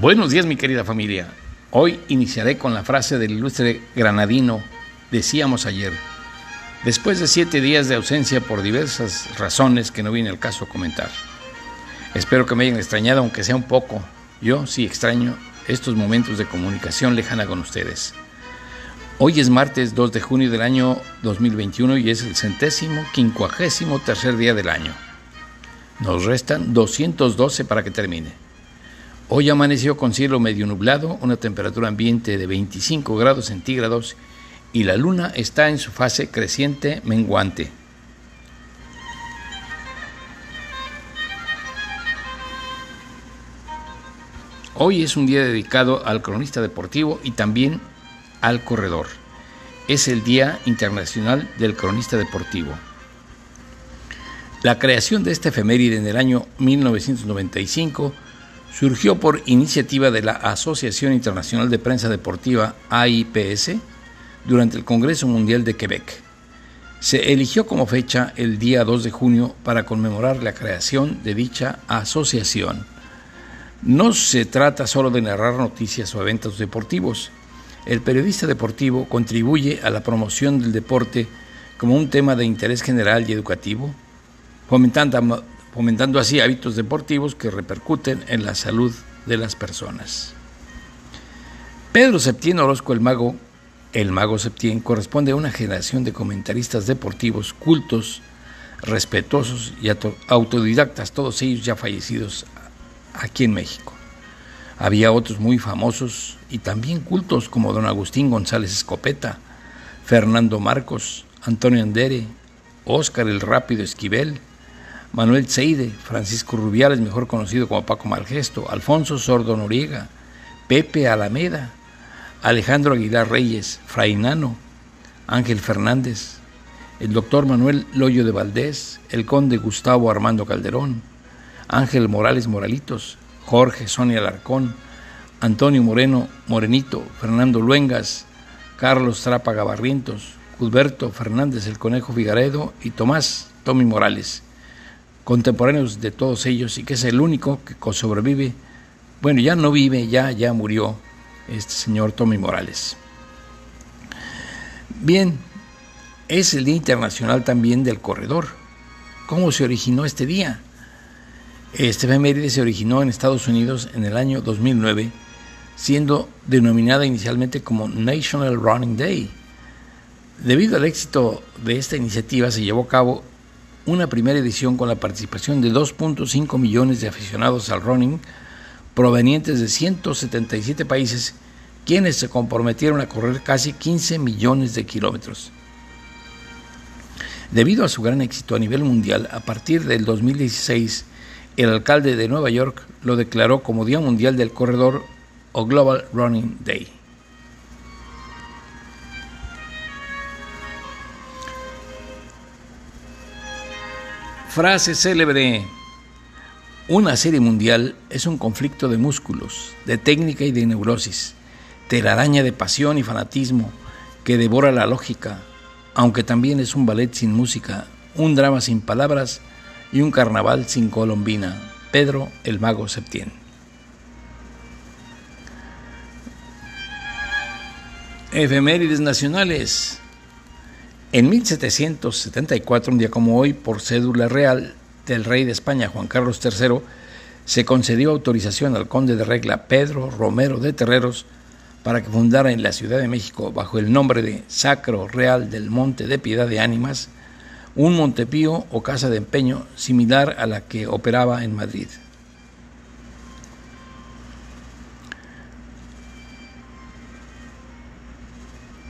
Buenos días mi querida familia. Hoy iniciaré con la frase del ilustre granadino, decíamos ayer, después de siete días de ausencia por diversas razones que no viene al caso comentar. Espero que me hayan extrañado aunque sea un poco. Yo sí extraño estos momentos de comunicación lejana con ustedes. Hoy es martes 2 de junio del año 2021 y es el centésimo quincuagésimo tercer día del año. Nos restan 212 para que termine. Hoy amaneció con cielo medio nublado, una temperatura ambiente de 25 grados centígrados y la luna está en su fase creciente menguante. Hoy es un día dedicado al cronista deportivo y también al corredor. Es el Día Internacional del Cronista Deportivo. La creación de esta efeméride en el año 1995 surgió por iniciativa de la Asociación Internacional de Prensa Deportiva AIPS durante el Congreso Mundial de Quebec. Se eligió como fecha el día 2 de junio para conmemorar la creación de dicha asociación. No se trata solo de narrar noticias o eventos deportivos. El periodista deportivo contribuye a la promoción del deporte como un tema de interés general y educativo, fomentando, fomentando así hábitos deportivos que repercuten en la salud de las personas. Pedro Septién Orozco el Mago, el Mago Septién, corresponde a una generación de comentaristas deportivos cultos, respetuosos y autodidactas, todos ellos ya fallecidos aquí en México. Había otros muy famosos y también cultos como don Agustín González Escopeta, Fernando Marcos, Antonio Andere, Óscar el Rápido Esquivel, Manuel Seide, Francisco Rubiales, mejor conocido como Paco Malgesto, Alfonso Sordo Noriega, Pepe Alameda, Alejandro Aguilar Reyes, Frainano, Ángel Fernández, el doctor Manuel Loyo de Valdés, el conde Gustavo Armando Calderón, Ángel Morales Moralitos, Jorge Sonia Alarcón, Antonio Moreno Morenito, Fernando Luengas, Carlos Trapa Gabarrientos, Gilberto Fernández el Conejo Figaredo y Tomás Tommy Morales, contemporáneos de todos ellos y que es el único que sobrevive, bueno, ya no vive, ya, ya murió este señor Tommy Morales. Bien, es el Día Internacional también del Corredor. ¿Cómo se originó este día? Este efeméride se originó en Estados Unidos en el año 2009, siendo denominada inicialmente como National Running Day. Debido al éxito de esta iniciativa se llevó a cabo una primera edición con la participación de 2.5 millones de aficionados al running provenientes de 177 países, quienes se comprometieron a correr casi 15 millones de kilómetros. Debido a su gran éxito a nivel mundial, a partir del 2016, el alcalde de Nueva York lo declaró como Día Mundial del Corredor o Global Running Day. Frase célebre. Una serie mundial es un conflicto de músculos, de técnica y de neurosis, telaraña de pasión y fanatismo que devora la lógica, aunque también es un ballet sin música, un drama sin palabras y un carnaval sin colombina, Pedro el Mago Septién. Efemérides nacionales. En 1774, un día como hoy, por cédula real del rey de España, Juan Carlos III, se concedió autorización al conde de regla Pedro Romero de Terreros para que fundara en la Ciudad de México, bajo el nombre de Sacro Real del Monte de Piedad de Ánimas, un Montepío o casa de empeño similar a la que operaba en Madrid.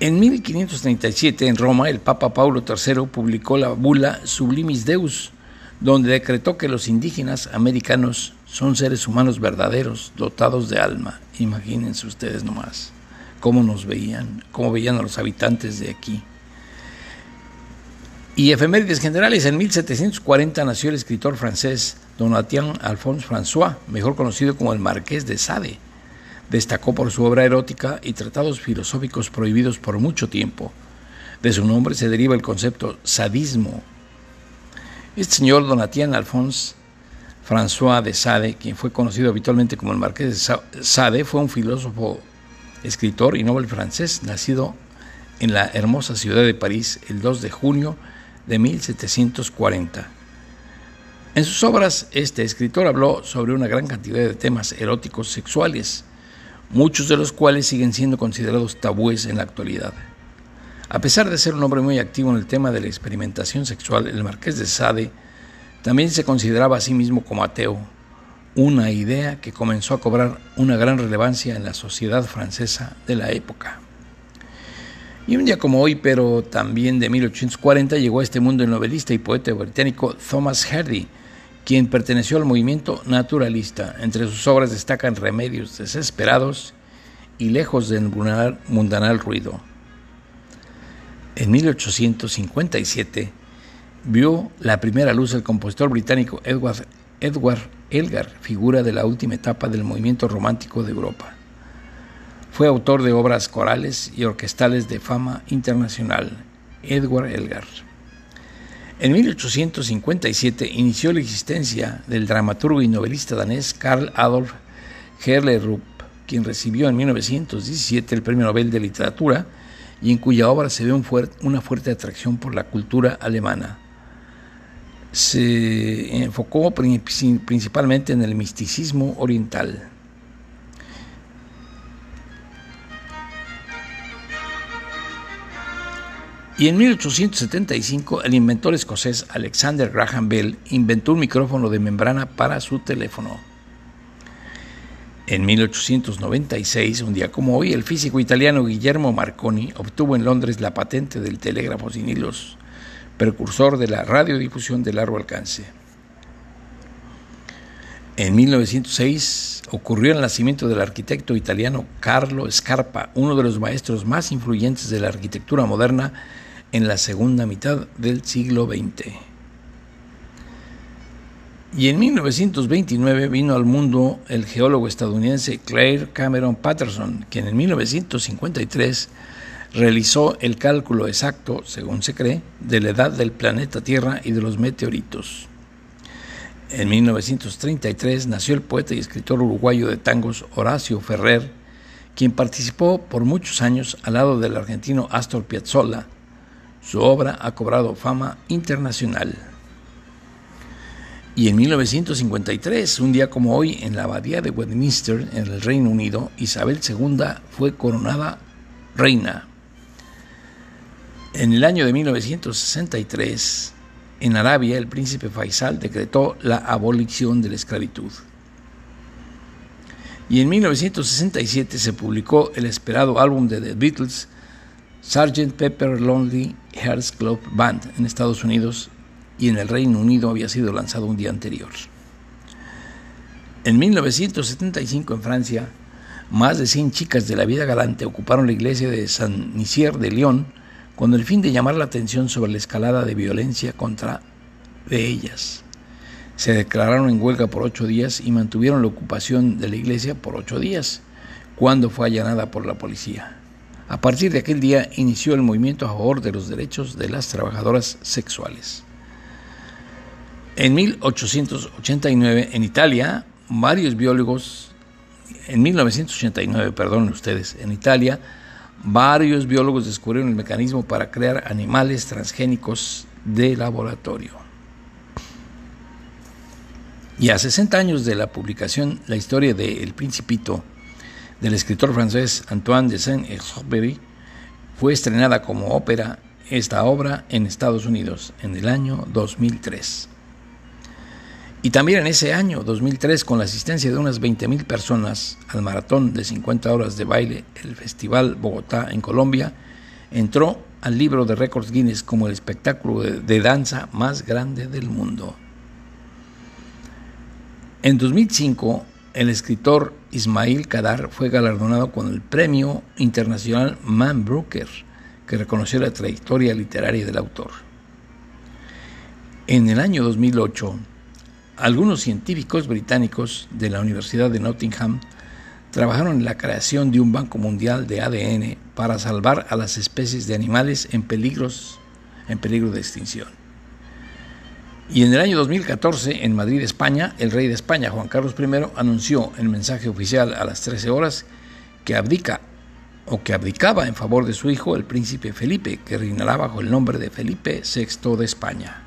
En 1537 en Roma el Papa Paulo III publicó la bula Sublimis Deus, donde decretó que los indígenas americanos son seres humanos verdaderos, dotados de alma. Imagínense ustedes nomás cómo nos veían, cómo veían a los habitantes de aquí. Y efemérides generales, en 1740 nació el escritor francés Donatien Alphonse François, mejor conocido como el Marqués de Sade. Destacó por su obra erótica y tratados filosóficos prohibidos por mucho tiempo. De su nombre se deriva el concepto sadismo. Este señor Donatien Alphonse François de Sade, quien fue conocido habitualmente como el Marqués de Sade, fue un filósofo, escritor y novel francés, nacido en la hermosa ciudad de París el 2 de junio de 1740. En sus obras, este escritor habló sobre una gran cantidad de temas eróticos sexuales, muchos de los cuales siguen siendo considerados tabúes en la actualidad. A pesar de ser un hombre muy activo en el tema de la experimentación sexual, el marqués de Sade también se consideraba a sí mismo como ateo, una idea que comenzó a cobrar una gran relevancia en la sociedad francesa de la época. Y un día como hoy, pero también de 1840, llegó a este mundo el novelista y poeta británico Thomas Hardy, quien perteneció al movimiento naturalista. Entre sus obras destacan Remedios desesperados y Lejos del mundanal ruido. En 1857 vio la primera luz el compositor británico Edward, Edward Elgar, figura de la última etapa del movimiento romántico de Europa. Fue autor de obras corales y orquestales de fama internacional. Edward Elgar. En 1857 inició la existencia del dramaturgo y novelista danés Karl Adolf Herlerup, quien recibió en 1917 el Premio Nobel de Literatura y en cuya obra se ve una fuerte atracción por la cultura alemana. Se enfocó principalmente en el misticismo oriental. Y en 1875 el inventor escocés Alexander Graham Bell inventó un micrófono de membrana para su teléfono. En 1896, un día como hoy, el físico italiano Guillermo Marconi obtuvo en Londres la patente del telégrafo sin hilos, precursor de la radiodifusión de largo alcance. En 1906 ocurrió el nacimiento del arquitecto italiano Carlo Scarpa, uno de los maestros más influyentes de la arquitectura moderna en la segunda mitad del siglo XX. Y en 1929 vino al mundo el geólogo estadounidense Claire Cameron Patterson, quien en 1953 realizó el cálculo exacto, según se cree, de la edad del planeta Tierra y de los meteoritos. En 1933 nació el poeta y escritor uruguayo de tangos Horacio Ferrer, quien participó por muchos años al lado del argentino Astor Piazzolla su obra ha cobrado fama internacional. Y en 1953, un día como hoy, en la abadía de Westminster, en el Reino Unido, Isabel II fue coronada reina. En el año de 1963, en Arabia, el príncipe Faisal decretó la abolición de la esclavitud. Y en 1967 se publicó el esperado álbum de The Beatles, Sgt. Pepper Lonely Hearts Club Band en Estados Unidos y en el Reino Unido había sido lanzado un día anterior. En 1975 en Francia, más de 100 chicas de la vida galante ocuparon la iglesia de San Nicier de Lyon con el fin de llamar la atención sobre la escalada de violencia contra de ellas. Se declararon en huelga por ocho días y mantuvieron la ocupación de la iglesia por ocho días, cuando fue allanada por la policía. A partir de aquel día inició el movimiento a favor de los derechos de las trabajadoras sexuales. En 1889, en Italia, varios biólogos, en 1989, perdón ustedes, en Italia, varios biólogos descubrieron el mecanismo para crear animales transgénicos de laboratorio. Y a 60 años de la publicación, la historia de El Principito, del escritor francés Antoine de Saint-Exupéry fue estrenada como ópera esta obra en Estados Unidos en el año 2003. Y también en ese año, 2003, con la asistencia de unas 20.000 personas al maratón de 50 horas de baile, el Festival Bogotá en Colombia, entró al libro de récords Guinness como el espectáculo de, de danza más grande del mundo. En 2005, el escritor Ismail Kadar fue galardonado con el Premio Internacional Man Brooker, que reconoció la trayectoria literaria del autor. En el año 2008, algunos científicos británicos de la Universidad de Nottingham trabajaron en la creación de un banco mundial de ADN para salvar a las especies de animales en, en peligro de extinción. Y en el año 2014, en Madrid, España, el rey de España, Juan Carlos I, anunció en mensaje oficial a las 13 horas que abdica o que abdicaba en favor de su hijo, el príncipe Felipe, que reinará bajo el nombre de Felipe VI de España.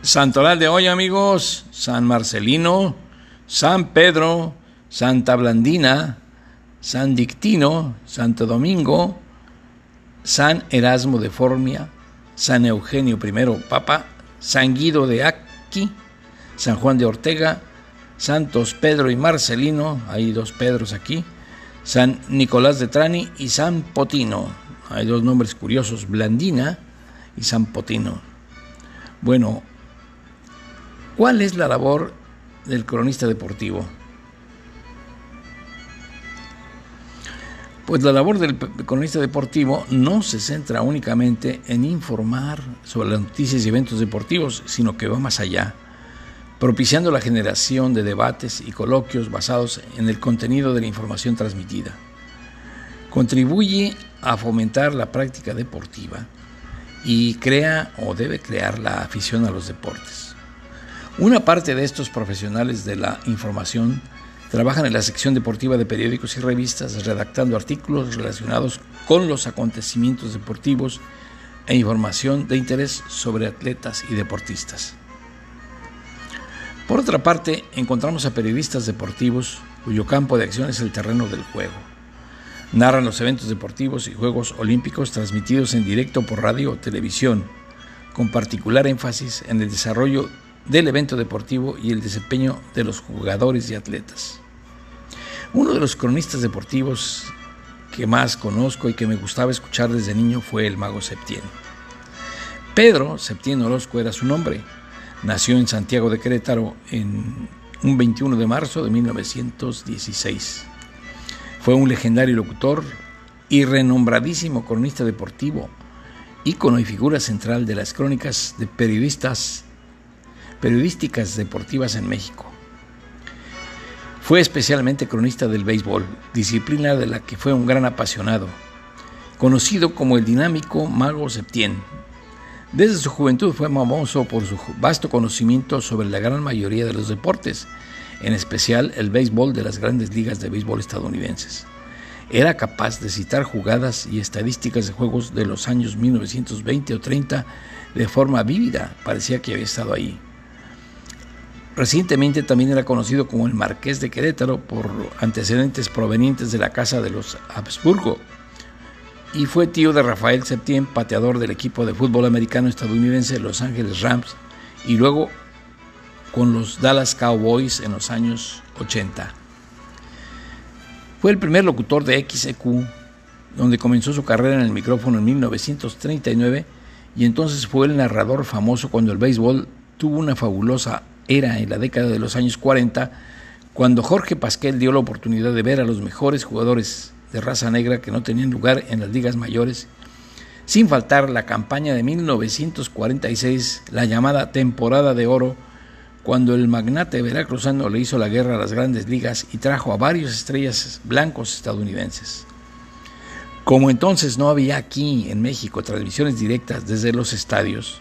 Santoral de hoy, amigos, San Marcelino, San Pedro, Santa Blandina, San Dictino, Santo Domingo, San Erasmo de Formia, San Eugenio I, Papa, San Guido de Aquí, San Juan de Ortega, Santos Pedro y Marcelino, hay dos Pedros aquí, San Nicolás de Trani y San Potino. Hay dos nombres curiosos, Blandina y San Potino. Bueno, ¿cuál es la labor del cronista deportivo? Pues la labor del cronista deportivo no se centra únicamente en informar sobre las noticias y eventos deportivos, sino que va más allá, propiciando la generación de debates y coloquios basados en el contenido de la información transmitida. Contribuye a fomentar la práctica deportiva y crea o debe crear la afición a los deportes. Una parte de estos profesionales de la información Trabajan en la sección deportiva de periódicos y revistas, redactando artículos relacionados con los acontecimientos deportivos e información de interés sobre atletas y deportistas. Por otra parte, encontramos a periodistas deportivos cuyo campo de acción es el terreno del juego. Narran los eventos deportivos y Juegos Olímpicos transmitidos en directo por radio o televisión, con particular énfasis en el desarrollo del evento deportivo y el desempeño de los jugadores y atletas. Uno de los cronistas deportivos que más conozco y que me gustaba escuchar desde niño fue el mago Septién. Pedro Septién Orozco era su nombre. Nació en Santiago de Querétaro en un 21 de marzo de 1916. Fue un legendario locutor y renombradísimo cronista deportivo, ícono y figura central de las crónicas de periodistas periodísticas deportivas en México. Fue especialmente cronista del béisbol, disciplina de la que fue un gran apasionado, conocido como el dinámico Mago Septién. Desde su juventud fue famoso por su vasto conocimiento sobre la gran mayoría de los deportes, en especial el béisbol de las grandes ligas de béisbol estadounidenses. Era capaz de citar jugadas y estadísticas de juegos de los años 1920 o 30 de forma vívida, parecía que había estado ahí. Recientemente también era conocido como el Marqués de Querétaro por antecedentes provenientes de la Casa de los Habsburgo y fue tío de Rafael Septién, pateador del equipo de fútbol americano estadounidense Los Ángeles Rams y luego con los Dallas Cowboys en los años 80. Fue el primer locutor de XEQ, donde comenzó su carrera en el micrófono en 1939 y entonces fue el narrador famoso cuando el béisbol tuvo una fabulosa era en la década de los años 40, cuando Jorge Pasquel dio la oportunidad de ver a los mejores jugadores de raza negra que no tenían lugar en las ligas mayores, sin faltar la campaña de 1946, la llamada temporada de oro, cuando el magnate veracruzano le hizo la guerra a las grandes ligas y trajo a varios estrellas blancos estadounidenses. Como entonces no había aquí en México transmisiones directas desde los estadios,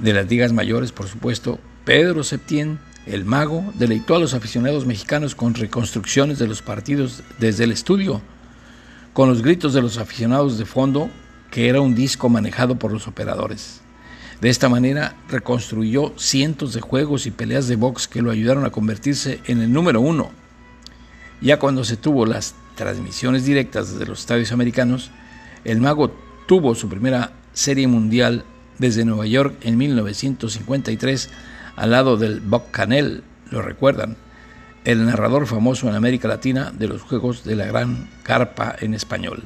de las ligas mayores, por supuesto, Pedro Septién, el mago, deleitó a los aficionados mexicanos con reconstrucciones de los partidos desde el estudio, con los gritos de los aficionados de fondo, que era un disco manejado por los operadores. De esta manera reconstruyó cientos de juegos y peleas de box que lo ayudaron a convertirse en el número uno. Ya cuando se tuvo las transmisiones directas desde los estadios americanos, el mago tuvo su primera serie mundial desde Nueva York en 1953 al lado del Canel, lo recuerdan, el narrador famoso en América Latina de los Juegos de la Gran Carpa en español.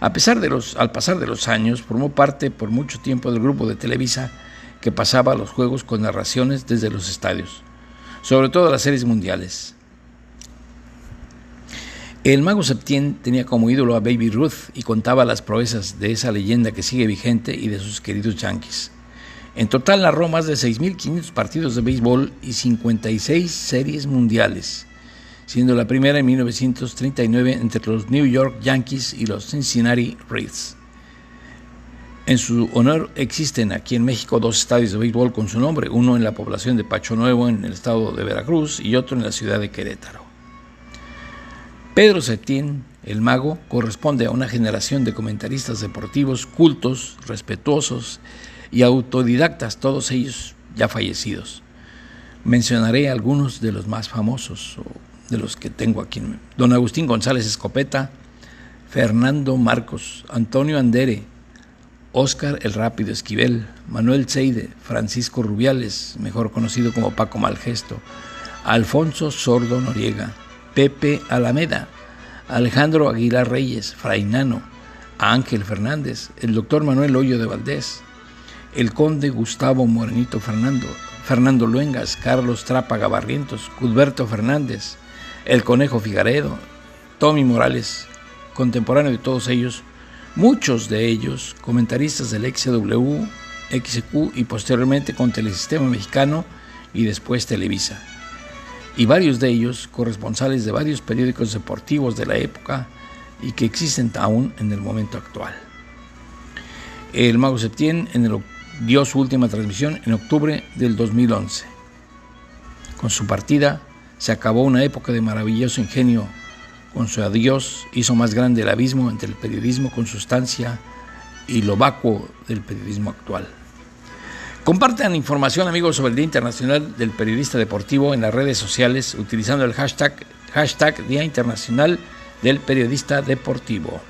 A pesar de los, al pasar de los años, formó parte por mucho tiempo del grupo de Televisa que pasaba los Juegos con narraciones desde los estadios, sobre todo las series mundiales. El mago Septién tenía como ídolo a Baby Ruth y contaba las proezas de esa leyenda que sigue vigente y de sus queridos Yankees. En total narró más de 6.500 partidos de béisbol y 56 series mundiales. siendo la primera en 1939 entre los New York Yankees y los Cincinnati Reds. En su honor existen aquí en México dos estadios de béisbol con su nombre, uno en la población de Pacho Nuevo en el estado de Veracruz y otro en la ciudad de Querétaro. Pedro Septién, el mago, corresponde a una generación de comentaristas deportivos cultos, respetuosos y autodidactas, todos ellos ya fallecidos. Mencionaré algunos de los más famosos, o de los que tengo aquí. Don Agustín González Escopeta, Fernando Marcos, Antonio Andere, Óscar el Rápido Esquivel, Manuel Seide, Francisco Rubiales, mejor conocido como Paco Malgesto, Alfonso Sordo Noriega, Pepe Alameda, Alejandro Aguilar Reyes, Frainano, Ángel Fernández, el doctor Manuel Hoyo de Valdés, el conde Gustavo Morenito Fernando, Fernando Luengas, Carlos Trápaga Barrientos, Cudberto Fernández, el Conejo Figaredo, Tommy Morales, contemporáneo de todos ellos, muchos de ellos comentaristas del XW, XQ y posteriormente con Telesistema Mexicano y después Televisa. Y varios de ellos corresponsales de varios periódicos deportivos de la época y que existen aún en el momento actual. El Mago Septién dio su última transmisión en octubre del 2011. Con su partida se acabó una época de maravilloso ingenio con su adiós hizo más grande el abismo entre el periodismo con sustancia y lo vacuo del periodismo actual. Compartan información amigos sobre el Día Internacional del Periodista Deportivo en las redes sociales utilizando el hashtag, hashtag Día Internacional del Periodista Deportivo.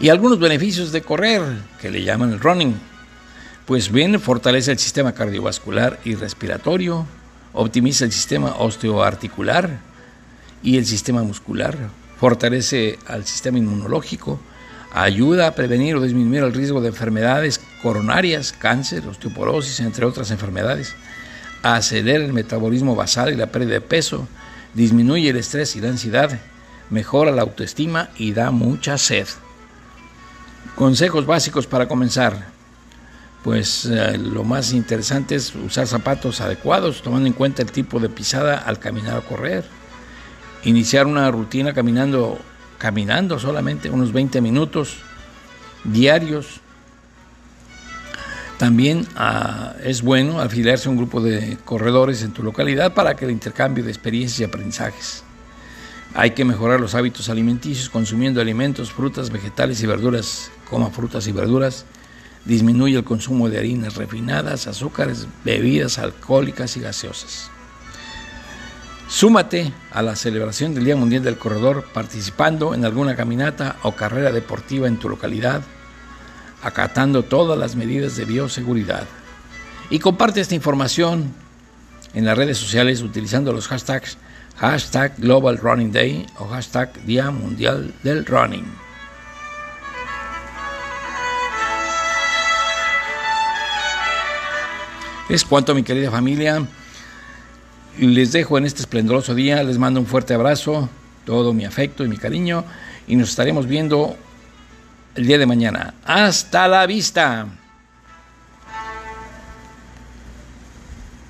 Y algunos beneficios de correr, que le llaman el running. Pues bien, fortalece el sistema cardiovascular y respiratorio, optimiza el sistema osteoarticular, y el sistema muscular, fortalece al sistema inmunológico, ayuda a prevenir o disminuir el riesgo de enfermedades coronarias, cáncer, osteoporosis, entre otras enfermedades, acelera el metabolismo basal y la pérdida de peso, disminuye el estrés y la ansiedad, mejora la autoestima y da mucha sed. Consejos básicos para comenzar. Pues eh, lo más interesante es usar zapatos adecuados, tomando en cuenta el tipo de pisada al caminar o correr iniciar una rutina caminando, caminando solamente unos 20 minutos diarios. También ah, es bueno afiliarse a un grupo de corredores en tu localidad para que el intercambio de experiencias y aprendizajes. Hay que mejorar los hábitos alimenticios consumiendo alimentos, frutas, vegetales y verduras. Coma frutas y verduras. Disminuye el consumo de harinas refinadas, azúcares, bebidas alcohólicas y gaseosas. Súmate a la celebración del Día Mundial del Corredor participando en alguna caminata o carrera deportiva en tu localidad, acatando todas las medidas de bioseguridad. Y comparte esta información en las redes sociales utilizando los hashtags hashtag Global Running Day o hashtag Día Mundial del Running. Es cuanto mi querida familia. Les dejo en este esplendoroso día, les mando un fuerte abrazo, todo mi afecto y mi cariño y nos estaremos viendo el día de mañana. Hasta la vista.